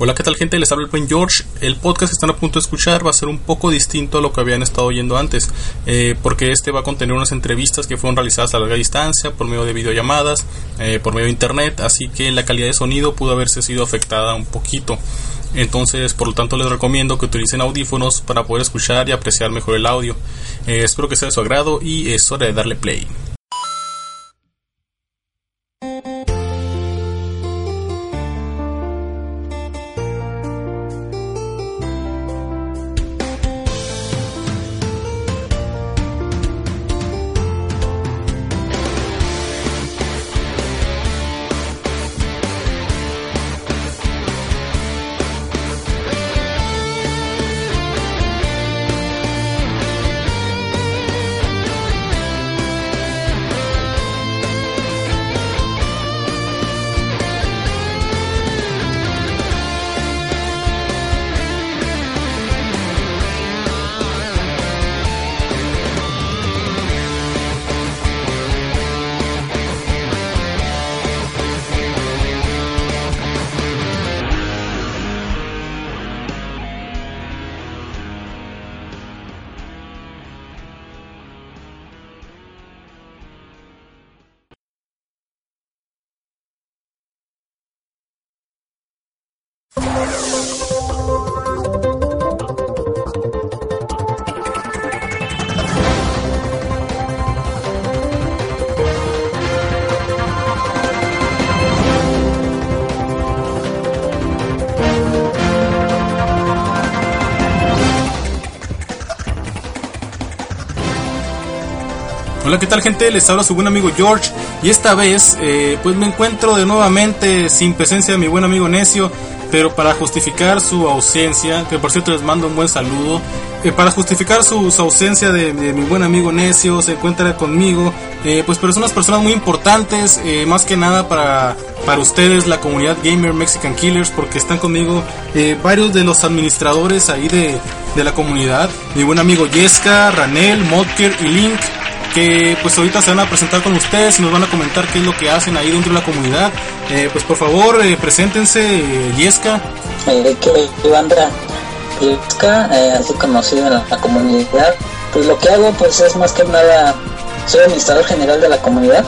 Hola, ¿qué tal gente? Les habla el buen George. El podcast que están a punto de escuchar va a ser un poco distinto a lo que habían estado oyendo antes, eh, porque este va a contener unas entrevistas que fueron realizadas a larga distancia, por medio de videollamadas, eh, por medio de internet, así que la calidad de sonido pudo haberse sido afectada un poquito. Entonces, por lo tanto, les recomiendo que utilicen audífonos para poder escuchar y apreciar mejor el audio. Eh, espero que sea de su agrado y es hora de darle play. Hola, ¿qué tal gente? Les habla su buen amigo George y esta vez eh, pues me encuentro de nuevamente sin presencia de mi buen amigo Necio, pero para justificar su ausencia, que por cierto les mando un buen saludo, eh, para justificar su, ausencia de, mi buen amigo Necio, se encuentra conmigo, eh, pues personas, personas muy importantes, más que nada para, para ustedes, la comunidad Gamer Mexican Killers, porque están conmigo varios de los administradores ahí de, de la comunidad, mi buen amigo Yesca, Ranel, Modker y Link que pues ahorita se van a presentar con ustedes y nos van a comentar qué es lo que hacen ahí dentro de la comunidad. Eh, pues por favor, eh, preséntense, eh, Yesca. Eh, que banda Yesca, así conocido en la, comunidad. Pues lo que hago pues es más que nada, soy administrador general de la comunidad,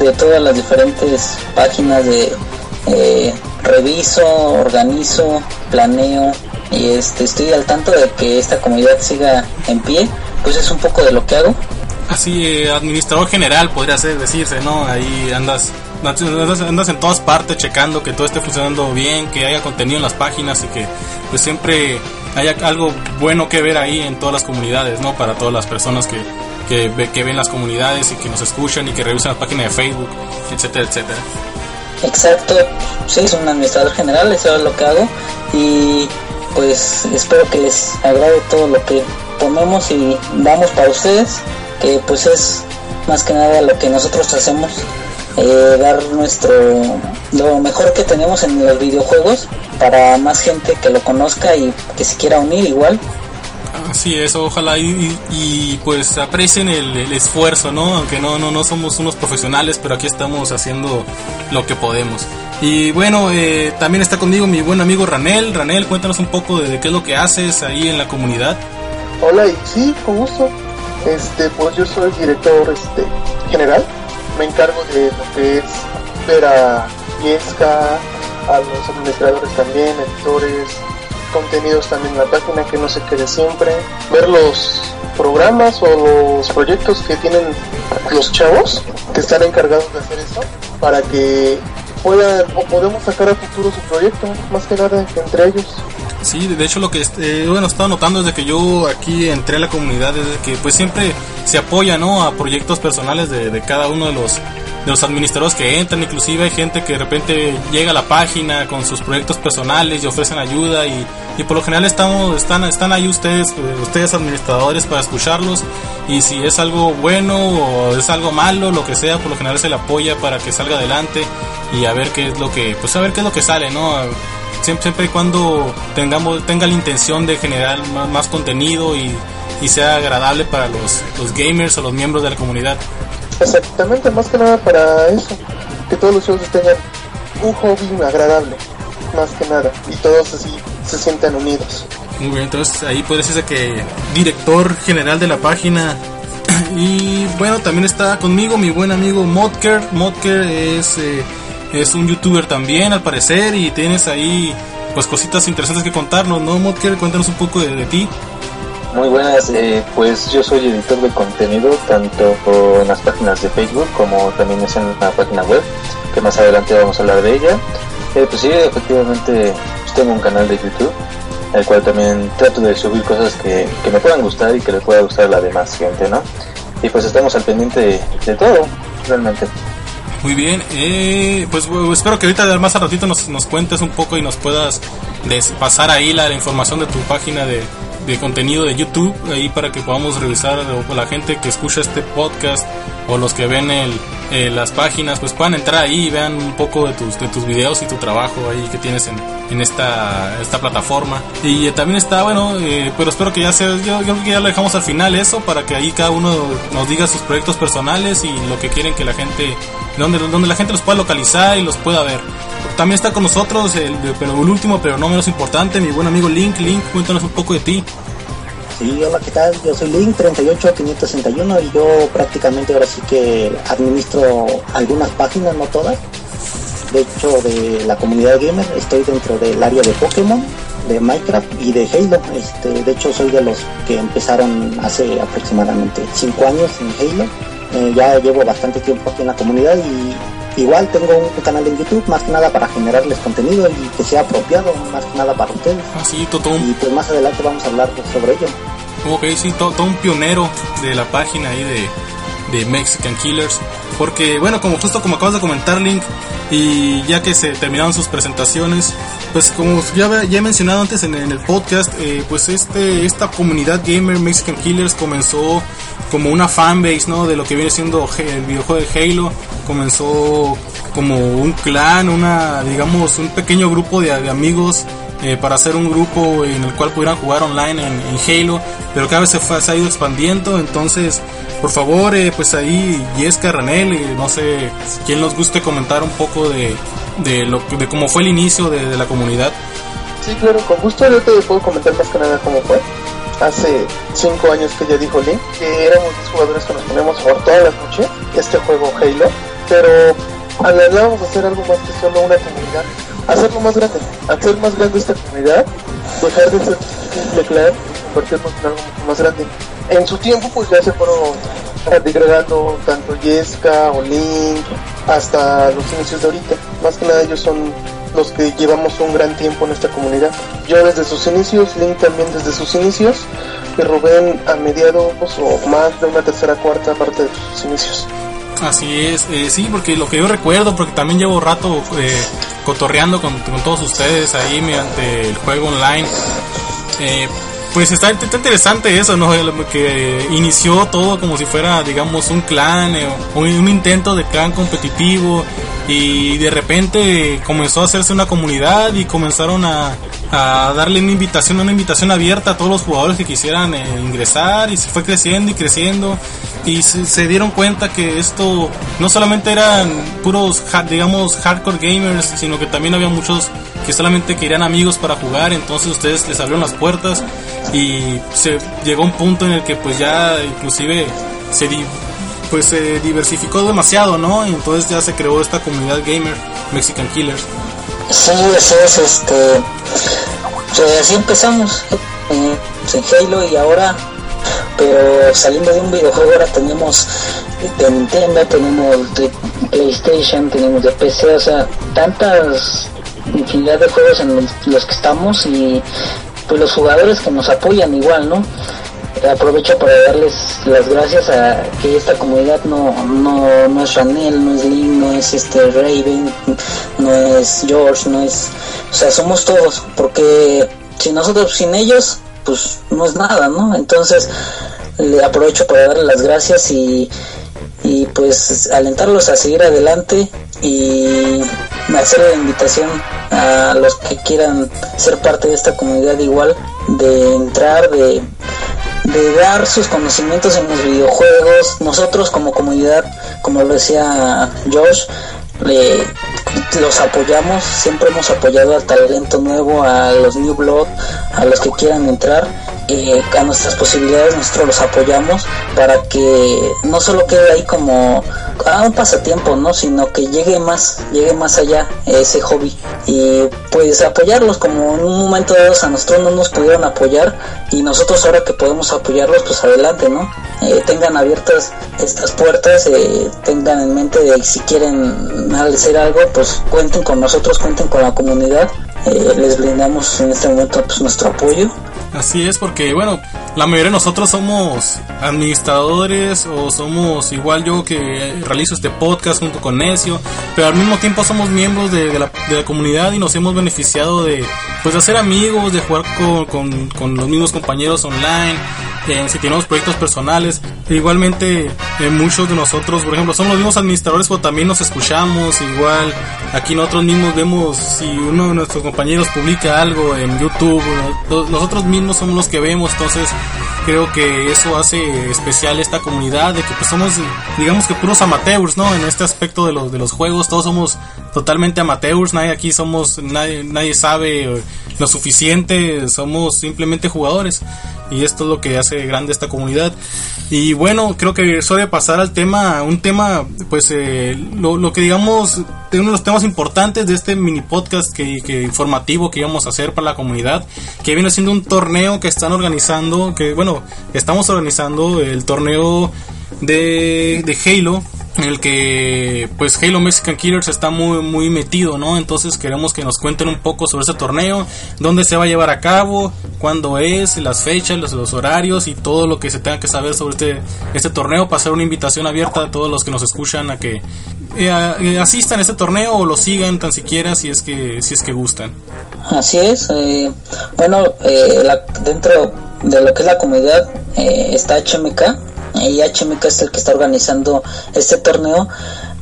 de todas las diferentes páginas de reviso, organizo, planeo y este, estoy al tanto de que esta comunidad siga en pie, pues es un poco de lo que hago así eh, administrador general podría ser decirse, ¿no? Ahí andas, andas, en todas partes checando que todo esté funcionando bien, que haya contenido en las páginas y que pues siempre haya algo bueno que ver ahí en todas las comunidades, ¿no? Para todas las personas que, que, que ven las comunidades y que nos escuchan y que revisan las páginas de Facebook, etcétera, etcétera. Exacto, sí, soy un administrador general, eso es lo que hago y pues espero que les agrade todo lo que ponemos y damos para ustedes que pues es más que nada lo que nosotros hacemos, eh, dar nuestro lo mejor que tenemos en los videojuegos para más gente que lo conozca y que se quiera unir igual. Así es, ojalá y, pues aprecien el, esfuerzo, ¿no? Aunque no, no, no somos unos profesionales, pero aquí estamos haciendo lo que podemos. Y bueno, eh, también está conmigo mi buen amigo Ranel. Ranel, cuéntanos un poco de, de, qué es lo que haces ahí en la comunidad. Hola, y sí, con gusto. Este, pues yo soy director este, general, me encargo de lo que es ver a Yesca, a los administradores también, editores, contenidos también en la página que no se quede siempre, ver los programas o los proyectos que tienen los chavos que están encargados de hacer eso para que o podemos sacar a futuro su proyecto, más que nada entre ellos. Sí, de hecho lo que eh, bueno, estaba notando desde que yo aquí entré a la comunidad es que pues siempre se apoya ¿no? a proyectos personales de, cada uno de los los administradores que entran, inclusive hay gente que de repente llega a la página con sus proyectos personales y ofrecen ayuda y, y por lo general estamos, están, están ahí ustedes, eh, ustedes administradores para escucharlos y si es algo bueno o es algo malo, lo que sea, por lo general se le apoya para que salga adelante y a ver qué es lo que, pues a ver qué es lo que sale, ¿no? Siempre, siempre y cuando tengamos, tenga la intención de generar más, contenido y, y, sea agradable para los, los gamers o los miembros de la comunidad. Exactamente, más que nada para eso, que todos los juegos tengan un hobby agradable, más que nada, y todos así se sientan unidos. Muy bien, entonces ahí puede decirse que director general de la página. Y bueno, también está conmigo mi buen amigo Modker. Modker es, eh, es un youtuber también, al parecer, y tienes ahí pues cositas interesantes que contarnos, ¿no? Modker, cuéntanos un poco de ti. Muy buenas, eh, pues yo soy editor de contenido tanto en las páginas de Facebook como también es en la página web, que más adelante vamos a hablar de ella. Eh, pues sí, efectivamente pues tengo un canal de YouTube, el cual también trato de subir cosas que, que me puedan gustar y que le pueda gustar a la demás gente, ¿no? Y pues estamos al pendiente de, todo, realmente. Muy bien, eh, pues espero que ahorita más a ratito nos, nos cuentes un poco y nos puedas pasar ahí la información de tu página de, de contenido de YouTube ahí para que podamos revisar o la gente que escucha este podcast o los que ven el, eh, las páginas pues puedan entrar ahí y vean un poco de tus, de tus videos y tu trabajo ahí que tienes en, en esta, esta plataforma y también está bueno eh, pero espero que ya sea yo, creo que ya lo dejamos al final eso para que ahí cada uno nos diga sus proyectos personales y lo que quieren que la gente donde, donde la gente los pueda localizar y los pueda ver también está con nosotros, el, pero el último, pero no menos importante, mi buen amigo Link. Link, cuéntanos un poco de ti. Sí, hola, ¿qué tal? Yo soy Link 38561 y yo prácticamente ahora sí que administro algunas páginas, no todas. De hecho, de la comunidad gamer estoy dentro del área de Pokémon, de Minecraft y de Halo. Este, de hecho, soy de los que empezaron hace aproximadamente 5 años en Halo. Eh, ya llevo bastante tiempo aquí en la comunidad y Igual tengo un canal en YouTube, más que nada para generarles contenido y que sea apropiado, más que nada para ustedes. Ah, sí, todo Y pues más adelante vamos a hablar sobre ello. Ok, sí, todo, un pionero de la página ahí de, de Mexican Killers. Porque, bueno, como justo como acabas de comentar, Link, y ya que se terminaron sus presentaciones, pues como ya, ya he mencionado antes en, el podcast, eh, pues este esta comunidad gamer Mexican Killers comenzó como una fanbase, ¿no? De lo que viene siendo el videojuego de Halo. Comenzó como un clan, una, digamos, un pequeño grupo de, amigos eh, para hacer un grupo en el cual pudieran jugar online en, Halo. Pero cada vez se, fue, se, ha ido expandiendo. Entonces, por favor, eh, pues ahí Yesca, Ranel, eh, no sé quién nos guste comentar un poco de, de, lo, de cómo fue el inicio de, de la comunidad. Sí, claro, con gusto yo te puedo comentar más que nada cómo fue hace 5 años que ya dijo Link, que éramos 10 jugadores que nos poníamos por toda la noche este juego Halo, pero anhelábamos hacer algo más que solo una comunidad, hacerlo más grande, hacer más grande esta comunidad, dejar de ser simple clan y convertirnos en algo mucho más grande. En su tiempo pues ya se fueron degradando tanto Yesca o Link hasta los inicios de ahorita, más que nada ellos son los que llevamos un gran tiempo en esta comunidad. Yo desde sus inicios, Link también desde sus inicios, y Rubén a mediados o más de una tercera cuarta parte de sus inicios. Así es, eh, sí, porque lo que yo recuerdo, porque también llevo rato eh, cotorreando con, con, todos ustedes ahí mediante el juego online. Eh, pues está, interesante eso, ¿no? Que inició todo como si fuera, digamos, un clan, eh, un, un intento de clan competitivo y de repente comenzó a hacerse una comunidad y comenzaron a, a darle una invitación, una invitación abierta a todos los jugadores que quisieran eh, ingresar y se fue creciendo y creciendo y se, dieron cuenta que esto no solamente eran puros, digamos, hardcore gamers, sino que también había muchos que solamente querían amigos para jugar, entonces ustedes les abrieron las puertas y se llegó un punto en el que pues ya inclusive se pues se diversificó demasiado, ¿no? Y entonces ya se creó esta comunidad gamer, Mexican Killers. Sí, eso es, este, pues así empezamos en Halo y ahora, pero saliendo de un videojuego ahora tenemos de Nintendo, tenemos de PlayStation, tenemos de PC, o sea, tantas infinidad de juegos en los que estamos y pues los jugadores que nos apoyan igual, ¿no? aprovecho para darles las gracias a que esta comunidad no, no, no es Ranel, no es Link, no es este Raven, no es George, no es... O sea, somos todos, porque si nosotros sin ellos, pues no es nada, ¿no? Entonces, le aprovecho para darles las gracias y, y pues alentarlos a seguir adelante y hacer la invitación a los que quieran ser parte de esta comunidad igual, de entrar, de de dar sus conocimientos en los videojuegos. Nosotros como comunidad, como lo decía Josh, le, los apoyamos, siempre hemos apoyado al talento nuevo, a los New Blood, a los que quieran entrar eh, a nuestras posibilidades nosotros los apoyamos para que no solo quede ahí como a un pasatiempo, ¿no? Sino que llegue más, llegue más allá ese hobby y pues apoyarlos como en un momento dado a nosotros no nos pudieron apoyar y nosotros ahora que podemos apoyarlos pues adelante, ¿no? Eh, tengan abiertas estas puertas, eh, tengan en mente de si quieren hacer algo pues cuenten con nosotros, cuenten con la comunidad, les brindamos en este momento pues nuestro apoyo Así es, porque bueno, la mayoría de nosotros somos administradores o somos igual yo que realizo este podcast junto con Necio, pero al mismo tiempo somos miembros de, la, comunidad y nos hemos beneficiado de pues de hacer amigos, de jugar con, con los mismos compañeros online, si tenemos proyectos personales. Igualmente, eh, muchos de nosotros, por ejemplo, somos los mismos administradores, pero también nos escuchamos. Igual, aquí nosotros mismos vemos si uno de nuestros compañeros publica algo en YouTube. Nosotros mismos somos los que vemos, entonces creo que eso hace especial esta comunidad de que pues somos digamos que puros amateurs no en este aspecto de los de los juegos todos somos totalmente amateurs nadie aquí somos nadie nadie sabe lo suficiente somos simplemente jugadores y esto es lo que hace grande esta comunidad. Y bueno creo que eso de pasar al tema un tema pues eh, lo, lo, que digamos uno de los temas importantes de este mini podcast que, informativo que íbamos a hacer para la comunidad que viene siendo un torneo que están organizando que bueno estamos organizando el torneo de, de Halo en el que pues Halo Mexican Killers está muy muy metido, ¿no? Entonces queremos que nos cuenten un poco sobre este torneo, dónde se va a llevar a cabo, cuándo es, las fechas, los, horarios y todo lo que se tenga que saber sobre este este torneo, pasar una invitación abierta a todos los que nos escuchan a que eh, eh, asistan a este torneo o lo sigan tan siquiera si es que si es que gustan. Así es, eh, bueno, dentro de lo que es la comunidad está HMK y HMK es el que está organizando este torneo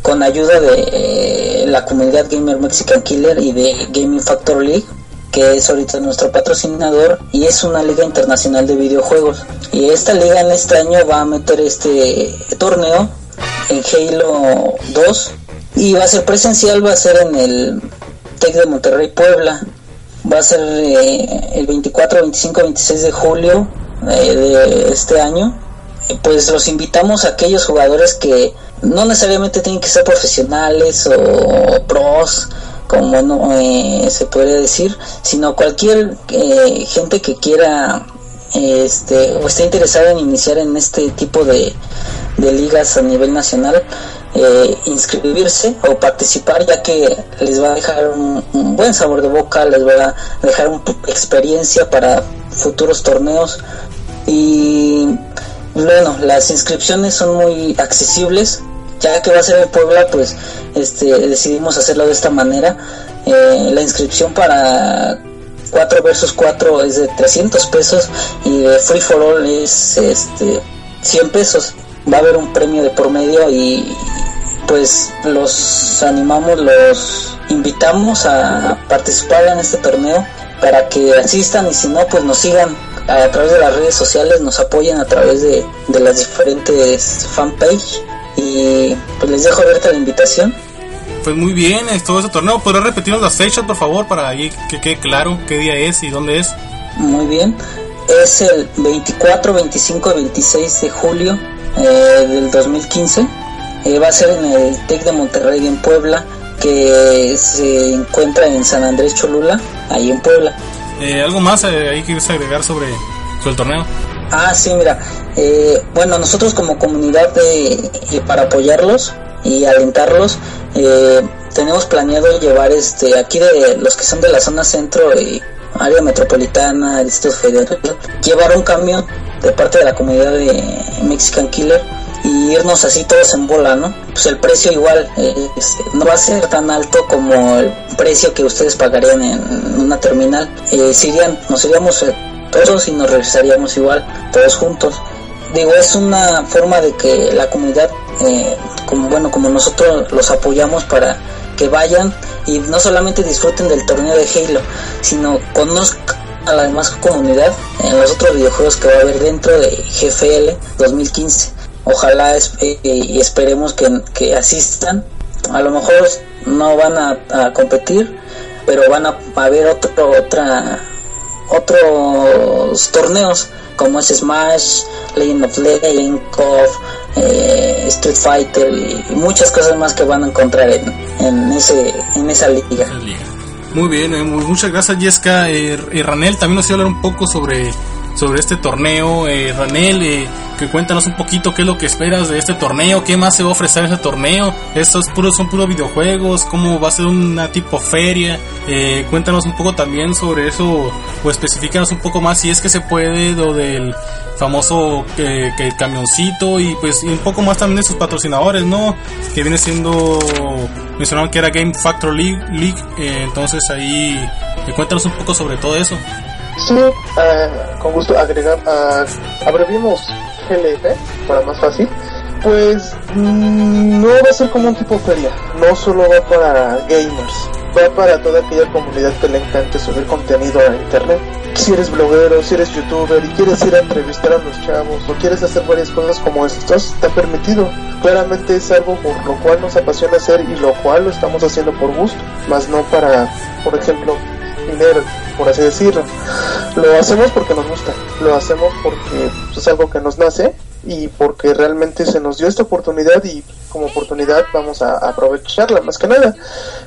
con ayuda de eh, la comunidad Gamer Mexican Killer y de Gaming Factor League que es ahorita nuestro patrocinador y es una liga internacional de videojuegos. Y esta liga en este año va a meter este torneo en Halo 2 y va a ser presencial va a ser en el Tec de Monterrey Puebla. Va a ser eh, el 24 25 26 de julio eh, de este año pues los invitamos a aquellos jugadores que no necesariamente tienen que ser profesionales o pros, como no, eh, se podría decir, sino cualquier eh, gente que quiera este, o esté interesada en iniciar en este tipo de, ligas a nivel nacional, eh, inscribirse o participar ya que les va a dejar un, un, buen sabor de boca, les va a dejar una experiencia para futuros torneos. Y bueno, las inscripciones son muy accesibles. Ya que va a ser en Puebla, pues este, decidimos hacerlo de esta manera. Eh, la inscripción para 4 versus 4 es de 300 pesos y de Free for All es este, 100 pesos. Va a haber un premio de por medio y pues los animamos, los invitamos a participar en este torneo para que asistan y si no, pues nos sigan a través de las redes sociales, nos apoyen a través de, las diferentes fanpage y pues les dejo abierta la invitación. Pues muy bien, es todo ese torneo. ¿Podrás repetirnos las fechas, por favor, para ahí que quede claro qué día es y dónde es? Muy bien, es el 24, 25 y 26 de julio eh, del 2015. Eh, va a ser en el TEC de Monterrey en Puebla, que se encuentra en San Andrés Cholula, ahí en Puebla. Eh, ¿Algo más eh, ahí quieres agregar sobre, el torneo? Ah, sí, mira. Eh, bueno, nosotros como comunidad de, para apoyarlos y alentarlos, tenemos planeado llevar este aquí de los que son de la zona centro y área metropolitana, Distrito Federal, llevar un camión de parte de la comunidad de Mexican Killer y irnos así todos en bola, ¿no? Pues el precio igual este, no va a ser tan alto como el precio que ustedes pagarían en una terminal. Eh, irían, nos iríamos eh, todos y nos regresaríamos igual, todos juntos. Digo, es una forma de que la comunidad, eh, como bueno, como nosotros los apoyamos para que vayan y no solamente disfruten del torneo de Halo, sino conozcan a la demás comunidad en los otros videojuegos que va a haber dentro de GFL 2015. Ojalá y esperemos que, asistan. A lo mejor no van a, competir, pero van a, haber otro, otra, otros torneos como es Smash, Legend of Legends, KOF, eh, Street Fighter y, muchas cosas más que van a encontrar en, en, ese, en esa liga. Muy bien, eh, muchas gracias Jessica. Eh, Ranel también nos iba a hablar un poco sobre, sobre este torneo. Eh, Ranel, eh, que cuéntanos un poquito qué es lo que esperas de este torneo, qué más se va a ofrecer este torneo. Estos puros son puros videojuegos, cómo va a ser una tipo feria. Eh, cuéntanos un poco también sobre eso, o especificanos un poco más si es que se puede, lo del famoso que, camioncito y pues un poco más también de sus patrocinadores, ¿no? Que viene siendo, mencionaron que era Game Factor League, League entonces ahí cuéntanos un poco sobre todo eso. Sí, uh, con gusto agregar, uh, abreviamos GLF para más fácil. Pues mm, no va a ser como un tipo feria, no solo va para gamers, va para toda aquella comunidad que le encante subir contenido a internet. Si eres bloguero, si eres youtuber y quieres ir a entrevistar a los chavos o quieres hacer varias cosas como estas, está permitido. Claramente es algo por lo cual nos apasiona hacer y lo cual lo estamos haciendo por gusto, más no para, por ejemplo, dinero, por así decirlo. Lo hacemos porque nos gusta, lo hacemos porque es algo que nos nace y porque realmente se nos dio esta oportunidad y como oportunidad vamos a aprovecharla más que nada.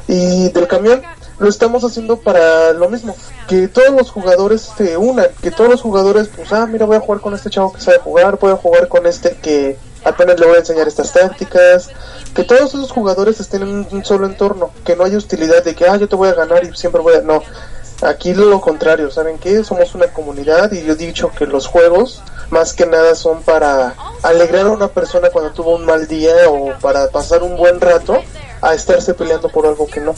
Y del camión lo estamos haciendo para lo mismo, que todos los jugadores se unan, que todos los jugadores, pues, ah, mira, voy a jugar con este chavo que sabe jugar, voy a jugar con este que apenas le voy a enseñar estas tácticas, que todos esos jugadores estén en un solo entorno, que no haya hostilidad de que, ah, yo te voy a ganar y siempre voy a... No, aquí lo contrario, ¿saben qué? Somos una comunidad y yo he dicho que los juegos más que nada son para alegrar a una persona cuando tuvo un mal día o para pasar un buen rato a estarse peleando por algo que no.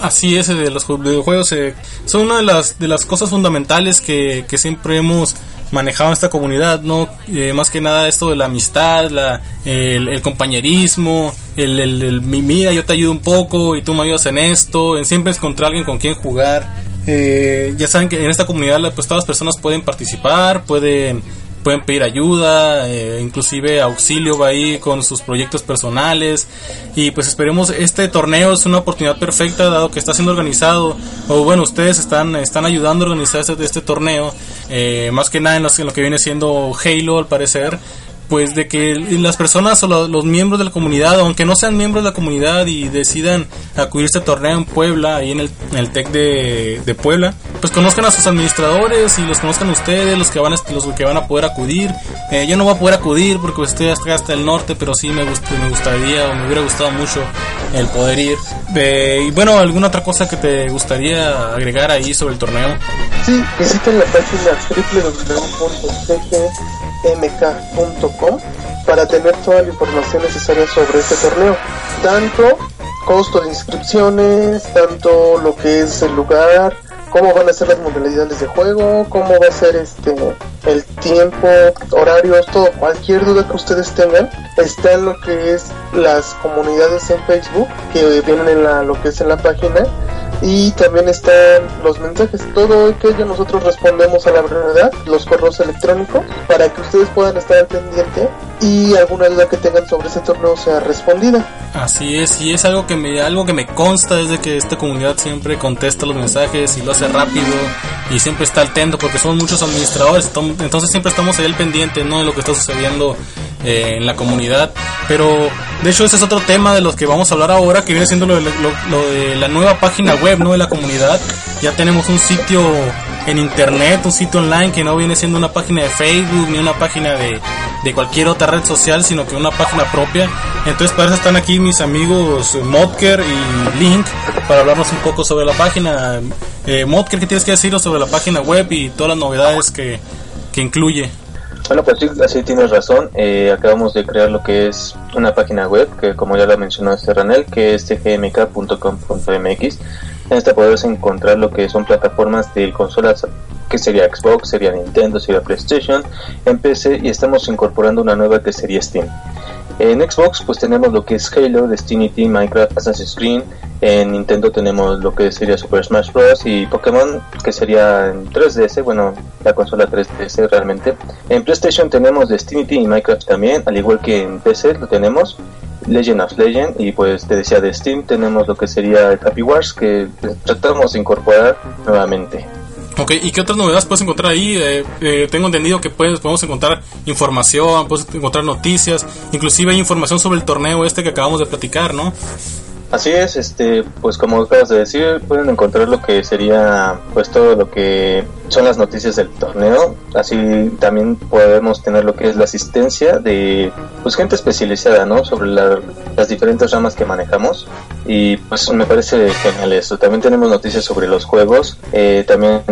Así es, de los videojuegos eh, son una de las, de las cosas fundamentales que, que siempre hemos manejado en esta comunidad, ¿no? Eh, más que nada esto de la amistad, la, el, compañerismo, el, el, mira, yo te ayudo un poco y tú me ayudas en esto, en siempre encontrar alguien con quien jugar. Eh, ya saben que en esta comunidad pues todas las personas pueden participar, pueden pueden pedir ayuda, eh, inclusive auxilio va ahí con sus proyectos personales. Y pues esperemos este torneo es una oportunidad perfecta dado que está siendo organizado o bueno ustedes están están ayudando a organizar este, este torneo eh, más que nada en, en lo que viene siendo Halo al parecer pues de que las personas o los, miembros de la comunidad, aunque no sean miembros de la comunidad y decidan acudir a este torneo en Puebla, ahí en el, en el TEC de, de, Puebla, pues conozcan a sus administradores y los conozcan ustedes, los que van a, los que van a poder acudir. Eh, yo no voy a poder acudir porque estoy hasta, hasta el norte, pero sí me, me gustaría o me hubiera gustado mucho el poder ir. y bueno, ¿alguna otra cosa que te gustaría agregar ahí sobre el torneo? Sí, visiten la página www.cg para tener toda la información necesaria sobre este torneo. Tanto costo de inscripciones, tanto lo que es el lugar, cómo van a ser las modalidades de juego, cómo va a ser este el tiempo, horarios, todo, cualquier duda que ustedes tengan, está en lo que es las comunidades en Facebook que vienen en la, lo que es en la página y también están los mensajes, todo aquello nosotros respondemos a la verdad, los correos electrónicos, para que ustedes puedan estar al pendiente y alguna duda que tengan sobre ese torneo sea respondida. Así es, y es algo que me algo que me consta desde que esta comunidad siempre contesta los mensajes y lo hace rápido y siempre está atento porque son muchos administradores, entonces siempre estamos ahí al pendiente, ¿no? de lo que está sucediendo eh, en la comunidad. Pero de hecho ese es otro tema de los que vamos a hablar ahora, que viene siendo lo de, la nueva página web ¿no? de la comunidad. Ya tenemos un sitio en internet, un sitio online que no viene siendo una página de Facebook ni una página de, de cualquier otra red social, sino que una página propia. Entonces para eso están aquí mis amigos Modker y Link para hablarnos un poco sobre la página. Eh, Modker, ¿qué tienes que decir sobre la página web y todas las novedades que, que incluye? Bueno, pues sí, así tienes razón. Eh, acabamos de crear lo que es una página web, que como ya lo mencionó este Ranel, que es tgmk.com.mx. En esta podrás encontrar lo que son plataformas de consolas, que sería Xbox, sería Nintendo, sería PlayStation, en PC y estamos incorporando una nueva que sería Steam. En Xbox pues tenemos lo que es Halo, Destiny, Minecraft, Assassin's Creed. En Nintendo tenemos lo que sería Super Smash Bros. y Pokémon, que sería en 3DS, bueno, la consola 3DS realmente. En PlayStation tenemos Destiny y Minecraft también, al igual que en PC lo tenemos. Legend of Legend y pues te decía de Steam tenemos lo que sería el Happy Wars que tratamos de incorporar nuevamente. Ok, ¿y qué otras novedades puedes encontrar ahí? Eh, eh, tengo entendido que puedes, podemos encontrar información, puedes encontrar noticias, inclusive hay información sobre el torneo este que acabamos de platicar, ¿no? Así es, este, pues como acabas de decir, pueden encontrar lo que sería, pues todo lo que son las noticias del torneo. Así también podemos tener lo que es la asistencia de, pues gente especializada, ¿no? Sobre las diferentes ramas que manejamos. Y pues me parece genial eso. También tenemos noticias sobre los juegos. Eh, también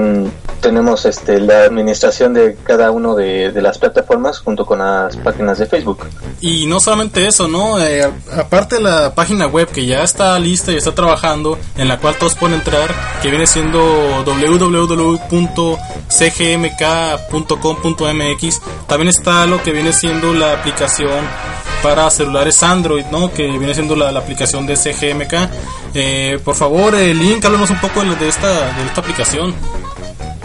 tenemos, este, la administración de cada uno de, las plataformas junto con las páginas de Facebook. Y no solamente eso, ¿no? Eh, aparte de la página web que ya está lista y está trabajando, en la cual todos pueden entrar, que viene siendo www.cgmk.com.mx. También está lo que viene siendo la aplicación para celulares Android, ¿no? Que viene siendo la, aplicación de CGMK. Eh, por favor, el link, háblanos un poco de esta, de esta aplicación.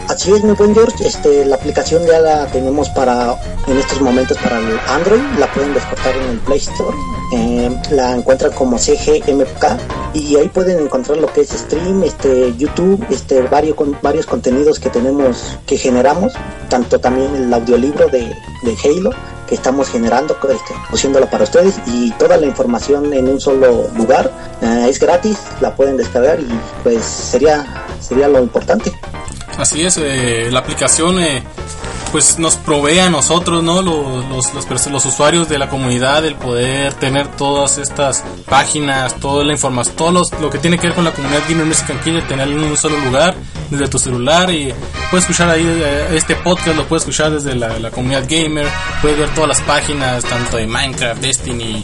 Así es, mi buen George. Este, la aplicación ya la tenemos para en estos momentos para el Android. La pueden descargar en el Play Store. Eh, la encuentran como CGMK y ahí pueden encontrar lo que es stream, este, YouTube, este, varios, varios contenidos que tenemos, que generamos, tanto también el audiolibro de, de Halo que estamos generando, este, pusiéndolo para ustedes y toda la información en un solo lugar. Eh, es gratis, la pueden descargar y pues sería, sería lo importante. Así es, eh, la aplicación eh, pues nos provee a nosotros, ¿no? Los, los, los, usuarios de la comunidad el poder tener todas estas páginas, toda la información, todo lo que tiene que ver con la comunidad Gamer Music Killer, tenerlo en un solo lugar, desde tu celular y puedes escuchar ahí eh, este podcast, lo puedes escuchar desde la, comunidad gamer, puedes ver todas las páginas, tanto de Minecraft, Destiny,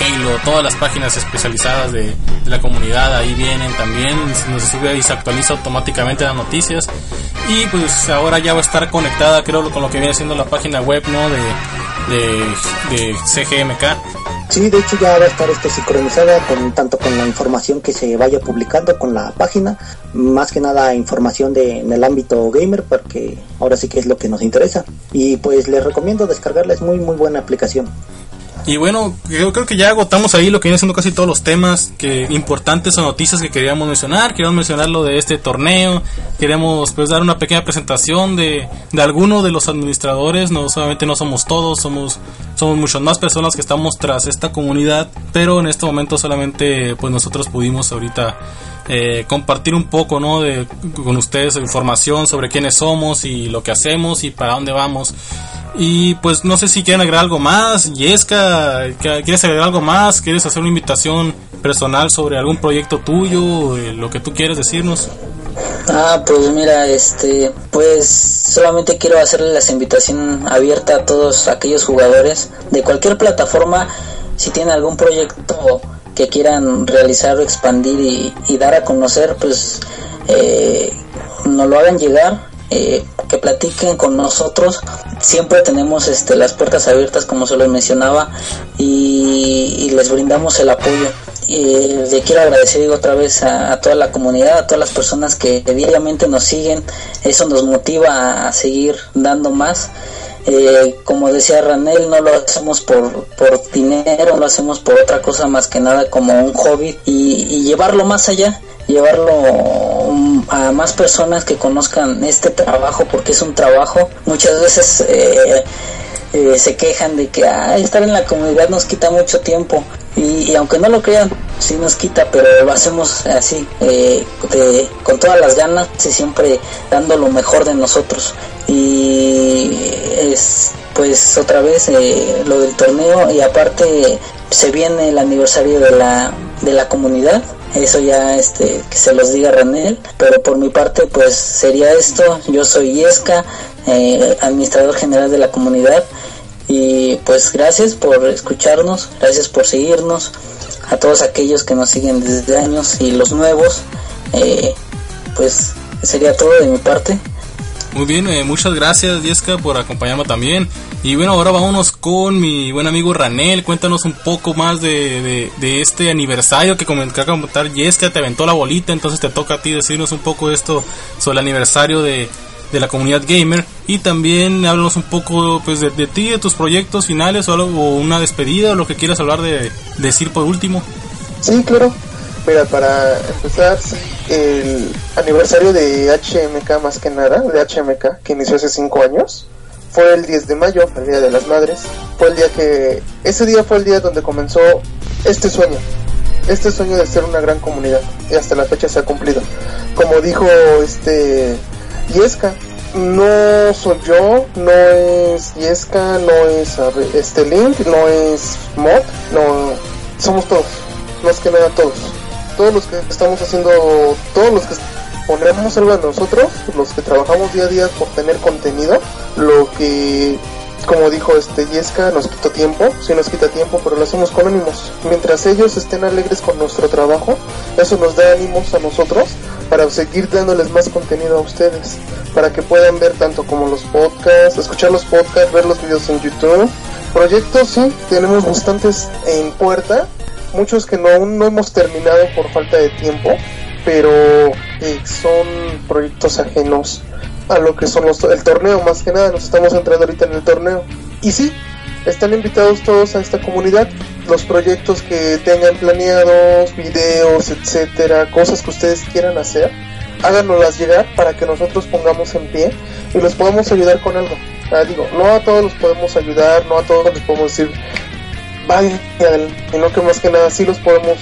Halo, todas las páginas especializadas de, de la comunidad ahí vienen también, se sube y se actualiza automáticamente las noticias y pues ahora ya va a estar conectada creo con lo que viene siendo la página web no de, de, CGMK Sí, de hecho ya va a estar este sincronizada con tanto con la información que se vaya publicando con la página, más que nada información de, en el ámbito gamer, porque ahora sí que es lo que nos interesa. Y pues les recomiendo descargarla, es muy muy buena aplicación. Y bueno, yo creo que ya agotamos ahí lo que viene siendo casi todos los temas que importantes o noticias que queríamos mencionar. Queríamos mencionar lo de este torneo. Queremos pues dar una pequeña presentación de, de alguno de los administradores. No solamente no somos todos, somos, somos muchas más personas que estamos tras esta comunidad. Pero en este momento solamente pues nosotros pudimos ahorita eh, compartir un poco ¿no? de, con ustedes información sobre quiénes somos y lo que hacemos y para dónde vamos. Y pues no sé si quieren agregar algo más. Yesca, ¿quieres agregar algo más? ¿Quieres hacer una invitación personal sobre algún proyecto tuyo? Eh, lo que tú quieres decirnos. Ah, pues mira, este, pues solamente quiero hacerle la invitación abierta a todos aquellos jugadores de cualquier plataforma. Si tienen algún proyecto que quieran realizar o expandir y, dar a conocer, pues eh, nos lo hagan llegar eh, que platiquen con nosotros. Siempre tenemos este, las puertas abiertas, como se los mencionaba, y, les brindamos el apoyo. Y le quiero agradecer otra vez a, toda la comunidad, a todas las personas que diariamente nos siguen. Eso nos motiva a, seguir dando más. Eh, como decía Ranel, no lo hacemos por, por dinero, lo hacemos por otra cosa más que nada como un hobby y llevarlo más allá llevarlo a más personas que conozcan este trabajo porque es un trabajo. Muchas veces eh, eh, se quejan de que estar en la comunidad nos quita mucho tiempo y, aunque no lo crean sí nos quita pero lo hacemos así eh, con todas las ganas y siempre dando lo mejor de nosotros y es pues otra vez lo del torneo y aparte se viene el aniversario de la de la comunidad eso ya este que se los diga Ranel pero por mi parte pues sería esto yo soy Yesca eh, administrador general de la comunidad. Y pues gracias por escucharnos, gracias por seguirnos, a todos aquellos que nos siguen desde años y los nuevos. Eh, pues sería todo de mi parte. Muy bien, eh, muchas gracias Jessica por acompañarme también. Y bueno, ahora vámonos con mi buen amigo Ranel. Cuéntanos un poco más de, de, este aniversario que de comentar Jessica. Te aventó la bolita, entonces te toca a ti decirnos un poco esto sobre el aniversario de, de la comunidad gamer. Y también háblanos un poco pues de, ti, de tus proyectos finales o, algo, una despedida o lo que quieras hablar de, decir por último. Sí, claro. Mira, para empezar, el aniversario de HMK más que nada, de HMK, que inició hace 5 años, fue el 10 de mayo, el Día de las Madres. Fue el día que, ese día fue el día donde comenzó este sueño, este sueño de ser una gran comunidad, y hasta la fecha se ha cumplido. Como dijo este Yesca, no soy yo, no es Yesca, no es este Link, no es Mod, no, somos todos, más que nada todos todos los que estamos haciendo, todos los que ponemos algo a nosotros, los que trabajamos día a día por tener contenido, lo que como dijo este Yesca, nos quita tiempo, sí nos quita tiempo, pero lo hacemos con ánimos. Mientras ellos estén alegres con nuestro trabajo, eso nos da ánimos a nosotros para seguir dándoles más contenido a ustedes, para que puedan ver tanto como los podcasts, escuchar los podcasts, ver los videos en YouTube. Proyectos, sí, tenemos bastantes en puerta, muchos que no, aún no hemos terminado por falta de tiempo, pero eh, son proyectos ajenos a lo que son los, el torneo, más que nada, nos estamos entrando ahorita en el torneo. Y sí, están invitados todos a esta comunidad, los proyectos que tengan planeados, videos, etcétera, cosas que ustedes quieran hacer, háganoslas llegar para que nosotros pongamos en pie y los podamos ayudar con algo. Digo, no a todos los podemos ayudar, no a todos les podemos decir, vayan sino que más que nada sí los podemos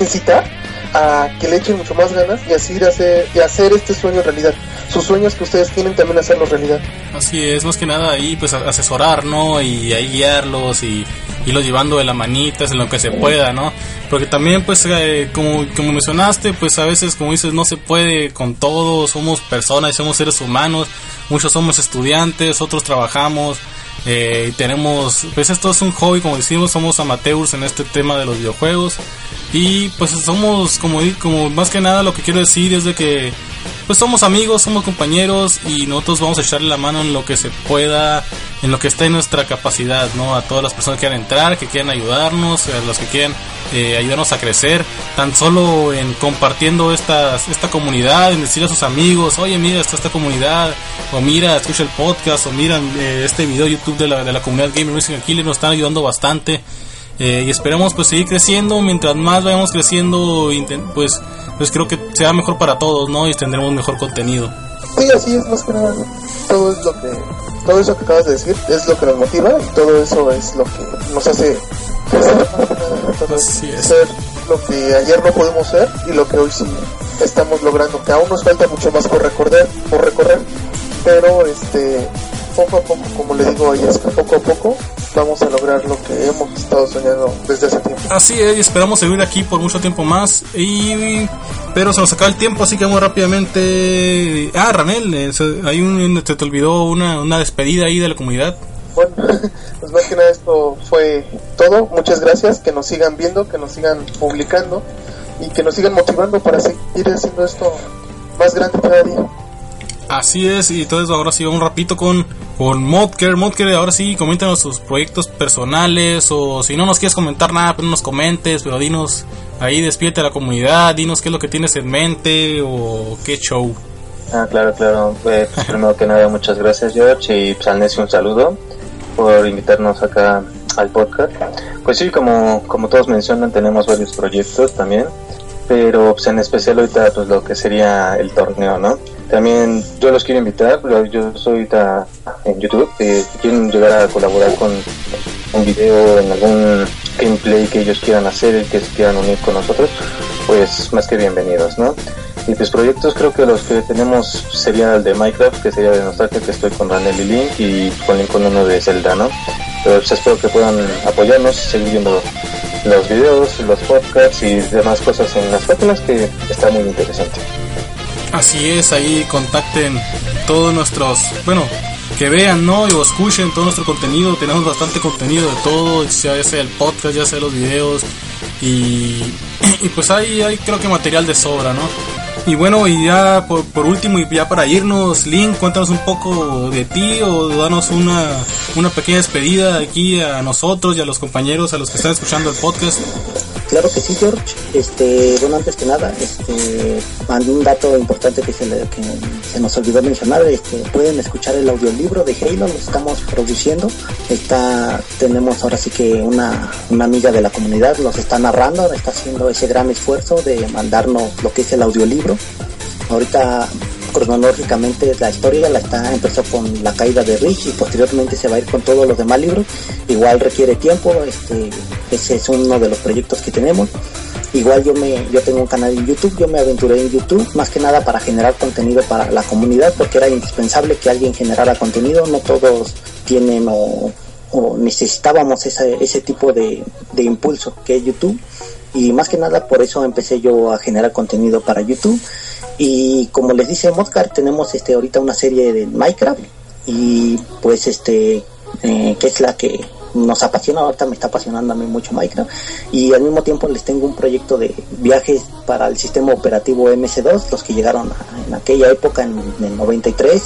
incitar a que le echen mucho más ganas y así hacer, y hacer este sueño realidad. Sus sueños que ustedes tienen también hacerlos realidad. Así es, más que nada ahí pues asesorar, ¿no? Y ahí guiarlos y irlos llevando de la manita en lo que se pueda, ¿no? Porque también pues eh, como, como mencionaste, pues a veces como dices no se puede con todo, somos personas, somos seres humanos, muchos somos estudiantes, otros trabajamos, eh, tenemos, pues esto es un hobby, como decimos, somos amateurs en este tema de los videojuegos. Y pues somos, como, como más que nada lo que quiero decir es de que pues somos amigos, somos compañeros y nosotros vamos a echarle la mano en lo que se pueda, en lo que está en nuestra capacidad, ¿no? A todas las personas que quieran entrar, que quieran ayudarnos, a los que quieran eh, ayudarnos a crecer, tan solo en compartiendo esta, esta comunidad, en decirle a sus amigos, oye, mira, está esta comunidad, o mira, escucha el podcast, o mira eh, este video YouTube de la, de la comunidad Gamer Racing aquí, nos están ayudando bastante. Eh, y esperemos pues seguir creciendo. Mientras más vayamos creciendo pues pues creo que sea mejor para todos no y tendremos mejor contenido. Sí así es más que nada todo es lo que todo eso que acabas de decir es lo que nos motiva y todo eso es lo que nos hace crecer ser lo que ayer no pudimos ser y lo que hoy sí estamos logrando que aún nos falta mucho más por recorrer por recorrer. Pero este poco a poco como le digo a poco a poco vamos a lograr lo que hemos estado soñando desde hace tiempo. Así es, esperamos seguir aquí por mucho tiempo más. Y pero se nos acaba el tiempo, así que vamos rápidamente. Ah, Ranel, eh, hay un, te, te olvidó una, una despedida ahí de la comunidad. Bueno, pues más que nada esto fue todo. Muchas gracias, que nos sigan viendo, que nos sigan publicando y que nos sigan motivando para seguir haciendo esto más grande cada día. Así es, y entonces ahora sí, un rapito con, con Modker. Modker, ahora sí, coméntanos sus proyectos personales, o si no nos quieres comentar nada, pues no nos comentes, pero dinos, ahí despídete a la comunidad, dinos qué es lo que tienes en mente, o qué show. Ah, claro, claro. Pues, primero que nada, muchas gracias, George, y pues, al un saludo por invitarnos acá al podcast. Pues sí, como, como todos mencionan, tenemos varios proyectos también, pero pues, en especial ahorita pues lo que sería el torneo, ¿no? También yo los quiero invitar, yo soy en YouTube, si quieren llegar a colaborar con un video, en algún gameplay que ellos quieran hacer, que se quieran unir con nosotros, pues más que bienvenidos, ¿no? Y pues proyectos creo que los que tenemos sería el de Minecraft, que sería de Nostalgia, que estoy con Ranel y Link, y con Link con uno de Zelda, ¿no? Pero pues espero que puedan apoyarnos, seguir viendo los videos, los podcasts y demás cosas en las páginas que está muy interesante. Así es, ahí contacten todos nuestros, bueno, que vean, ¿no? Y o escuchen todo nuestro contenido. Tenemos bastante contenido de todo, ya sea el podcast, ya sea los videos. Y, y pues ahí hay creo que material de sobra, ¿no? Y bueno, y ya por, por, último, y ya para irnos, Link, cuéntanos un poco de ti o danos una, una pequeña despedida aquí a nosotros y a los compañeros, a los que están escuchando el podcast. Claro que sí, George. Este, bueno, antes que nada, este, un dato importante que se, le, nos olvidó mencionar, este, pueden escuchar el audiolibro de Halo, lo estamos produciendo. Está, tenemos ahora sí que una, una amiga de la comunidad, nos está narrando, está haciendo ese gran esfuerzo de mandarnos lo que es el audiolibro. Ahorita cronológicamente la historia la está empezó con la caída de Rich y posteriormente se va a ir con todos los demás libros. Igual requiere tiempo este ese es uno de los proyectos que tenemos. Igual yo me yo tengo un canal en YouTube yo me aventuré en YouTube más que nada para generar contenido para la comunidad porque era indispensable que alguien generara contenido. No todos tienen o, necesitábamos ese, ese tipo de, de impulso que es YouTube. Y más que nada por eso empecé yo a generar contenido para YouTube y como les dice Moscar, tenemos este ahorita una serie de Minecraft y pues este eh, que es la que nos apasiona, ahorita me está apasionando a mí mucho Minecraft y al mismo tiempo les tengo un proyecto de viajes para el sistema operativo MS2, los que llegaron en aquella época en el 93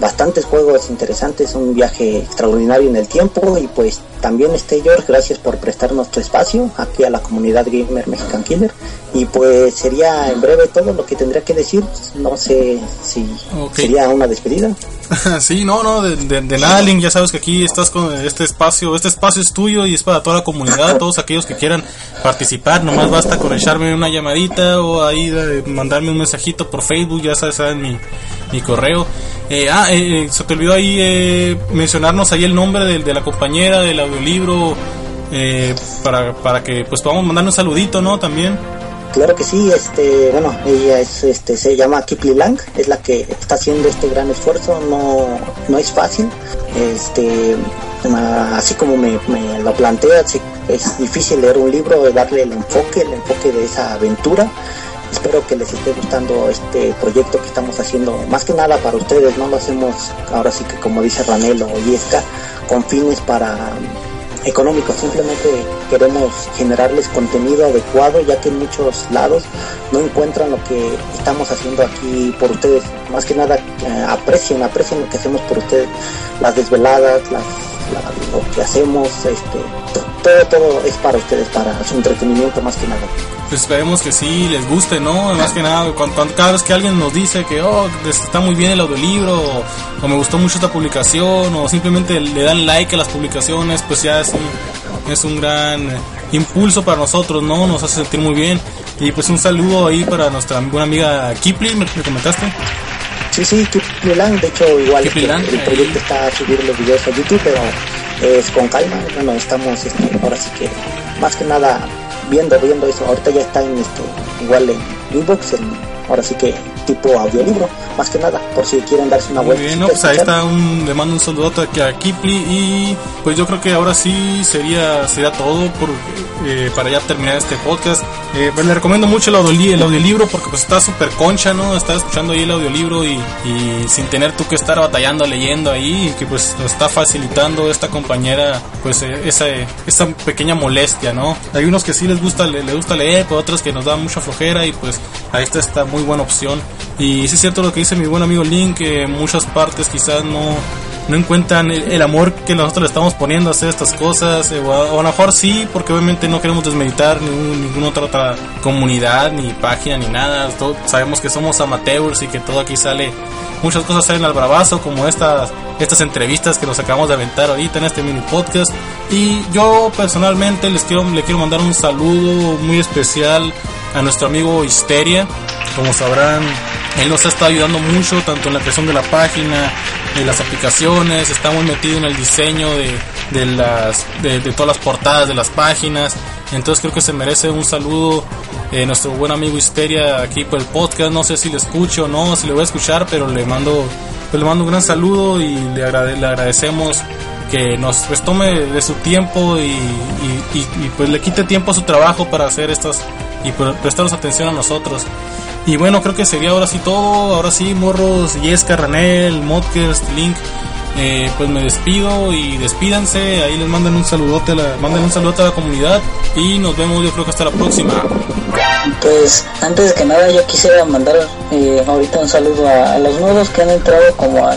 bastantes juegos interesantes, un viaje extraordinario en el tiempo y pues también este George, gracias por prestarnos tu espacio aquí a la comunidad gamer Mexican Killer y pues sería en breve todo lo que tendría que decir, no sé si sería una despedida. sí, no, no, de, de, nada Link, ya sabes que aquí estás con este espacio, este espacio es tuyo y es para toda la comunidad, todos aquellos que quieran participar, nomás basta con echarme una llamadita o ahí mandarme un mensajito por Facebook, ya sabes, saben mi, mi correo. Eh, ah, eh, eh, se te olvidó ahí eh, mencionarnos ahí el nombre de, de la compañera del audiolibro eh, para, para que pues podamos mandarle un saludito, ¿no? También. Claro que sí, este, bueno, ella es, este, se llama Kipli Lang, es la que está haciendo este gran esfuerzo, no, no es fácil, este, así como me, me lo plantea, es difícil leer un libro, darle el enfoque, el enfoque de esa aventura, Espero que les esté gustando este proyecto que estamos haciendo, más que nada para ustedes, no lo hacemos ahora sí que como dice Ranelo o Yesca, con fines para económicos, simplemente queremos generarles contenido adecuado ya que en muchos lados no encuentran lo que estamos haciendo aquí por ustedes, más que nada eh, aprecien, aprecien lo que hacemos por ustedes, las desveladas, las, lo que hacemos, este, todo, todo es para ustedes, para su entretenimiento más que nada. Pues esperemos que sí les guste, ¿no? Más que nada, cuando, cada vez que alguien nos dice que, oh, está muy bien el audiolibro, o, o, me gustó mucho esta publicación, o simplemente le dan like a las publicaciones, pues ya es es un gran impulso para nosotros, ¿no? Nos hace sentir muy bien. Y pues un saludo ahí para nuestra buena amiga Kipli, ¿me, comentaste? Sí, sí, Kipli Lang, de hecho igual el, proyecto está a subir los videos a YouTube, pero es con calma, bueno, estamos este, ahora sí que más que nada viendo, viendo eso. Ahorita ya está en este, igual en Inbox, ahora sí que tipo audiolibro, más que nada, por si quieren darse una vuelta. Muy pues ahí está, un, le mando un saludo aquí a Kipli y pues yo creo que ahora sí sería, sería todo por, eh, para ya terminar este podcast. Eh, pues le recomiendo mucho el, el audiolibro porque pues está súper concha, ¿no? Estar escuchando ahí el audiolibro y, y sin tener tú que estar batallando, leyendo ahí, y que pues nos está facilitando esta compañera pues eh, esa, esa pequeña molestia, ¿no? Hay unos que sí les gusta, les, gusta leer, pero otros que nos da mucha flojera y pues ahí está esta muy buena opción. Y sí es cierto lo que dice mi buen amigo Link, que muchas partes quizás no no encuentran el, amor que nosotros le estamos poniendo a hacer estas cosas, eh, o, a, lo mejor sí, porque obviamente no queremos desmeditar ningún, ninguna otra, otra comunidad, ni página, ni nada. sabemos que somos amateurs y que todo aquí sale, muchas cosas salen al bravazo, como estas, estas entrevistas que nos acabamos de aventar ahorita en este mini podcast. Y yo personalmente les quiero, le quiero mandar un saludo muy especial a nuestro amigo Histeria. Como sabrán, él nos estado ayudando mucho, tanto en la creación de la página, de las aplicaciones, está muy metido en el diseño de, de las, de, todas las portadas de las páginas. Entonces creo que se merece un saludo eh, nuestro buen amigo Histeria aquí por el podcast. No sé si le escucho o no, si le voy a escuchar, pero le mando, pues le mando un gran saludo y le, le agradecemos que nos pues, tome de su tiempo y, y, y, pues le quite tiempo a su trabajo para hacer estas y prestarnos atención a nosotros. Y bueno, creo que sería ahora sí todo. Ahora sí, morros, Yesca, Ranel, Modcast, Link. Eh, pues me despido y despídanse. Ahí les mandan un saludote, a la, manden un saludote a la comunidad. Y nos vemos, yo creo que hasta la próxima. Pues antes que nada, yo quisiera mandar eh, ahorita un saludo a, a los nuevos que han entrado, como a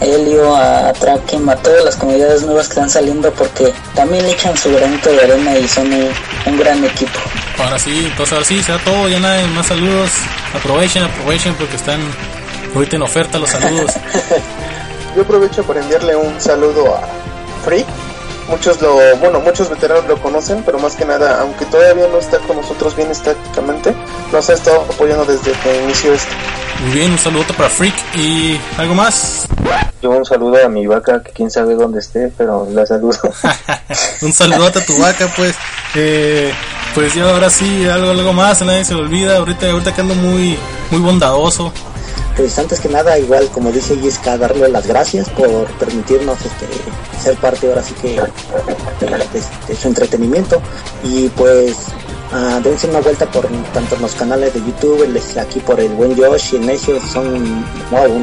Helio, a Trakem, a todas las comunidades nuevas que están saliendo porque también echan su granito de arena y son un, un gran equipo. Ahora sí, entonces ahora sí, será todo, ya nada, más saludos. Aprovechen, aprovechen porque están ahorita en oferta los saludos. Yo aprovecho para enviarle un saludo a Freak. Muchos lo, bueno, muchos veteranos lo conocen, pero más que nada, aunque todavía no está con nosotros bien estáticamente, nos ha estado apoyando desde que inició esto. Muy bien, un saludo para Freak y algo más. Yo un saludo a mi vaca, que quién sabe dónde esté, pero la saludo. un saludote a tu vaca, pues. Eh, pues yo ahora sí, algo, algo más, nadie se lo olvida. Ahorita, ahorita que ando muy, muy bondadoso. Pues antes que nada, igual como dice Yiska, darle las gracias por permitirnos este, ser parte ahora sí que de, su entretenimiento. Y pues ah, dense una vuelta por tanto los canales de YouTube, el aquí por el buen Josh y el Necio, son,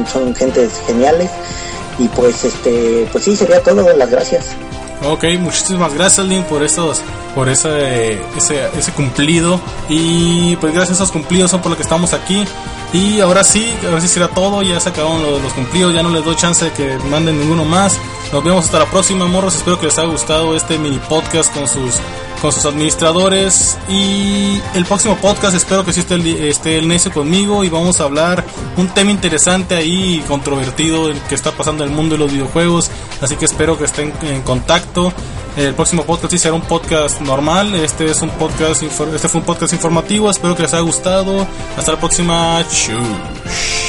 son gentes geniales. Y pues este, pues sí, sería todo, las gracias. Ok, muchísimas gracias Link por estos, por ese, ese, ese cumplido y pues gracias a esos cumplidos son por lo que estamos aquí y ahora sí, ahora sí será todo, ya se acabaron los, los cumplidos, ya no les doy chance de que manden ninguno más. Nos vemos hasta la próxima, morros. Espero que les haya gustado este mini podcast con sus con sus administradores y el próximo podcast. Espero que sí esté el, esté necio conmigo y vamos a hablar un tema interesante ahí controvertido el que está pasando en el mundo de los videojuegos. Así que espero que estén en contacto. El próximo podcast sí será un podcast normal. Este es un podcast este fue un podcast informativo. Espero que les haya gustado. Hasta la próxima. Chush.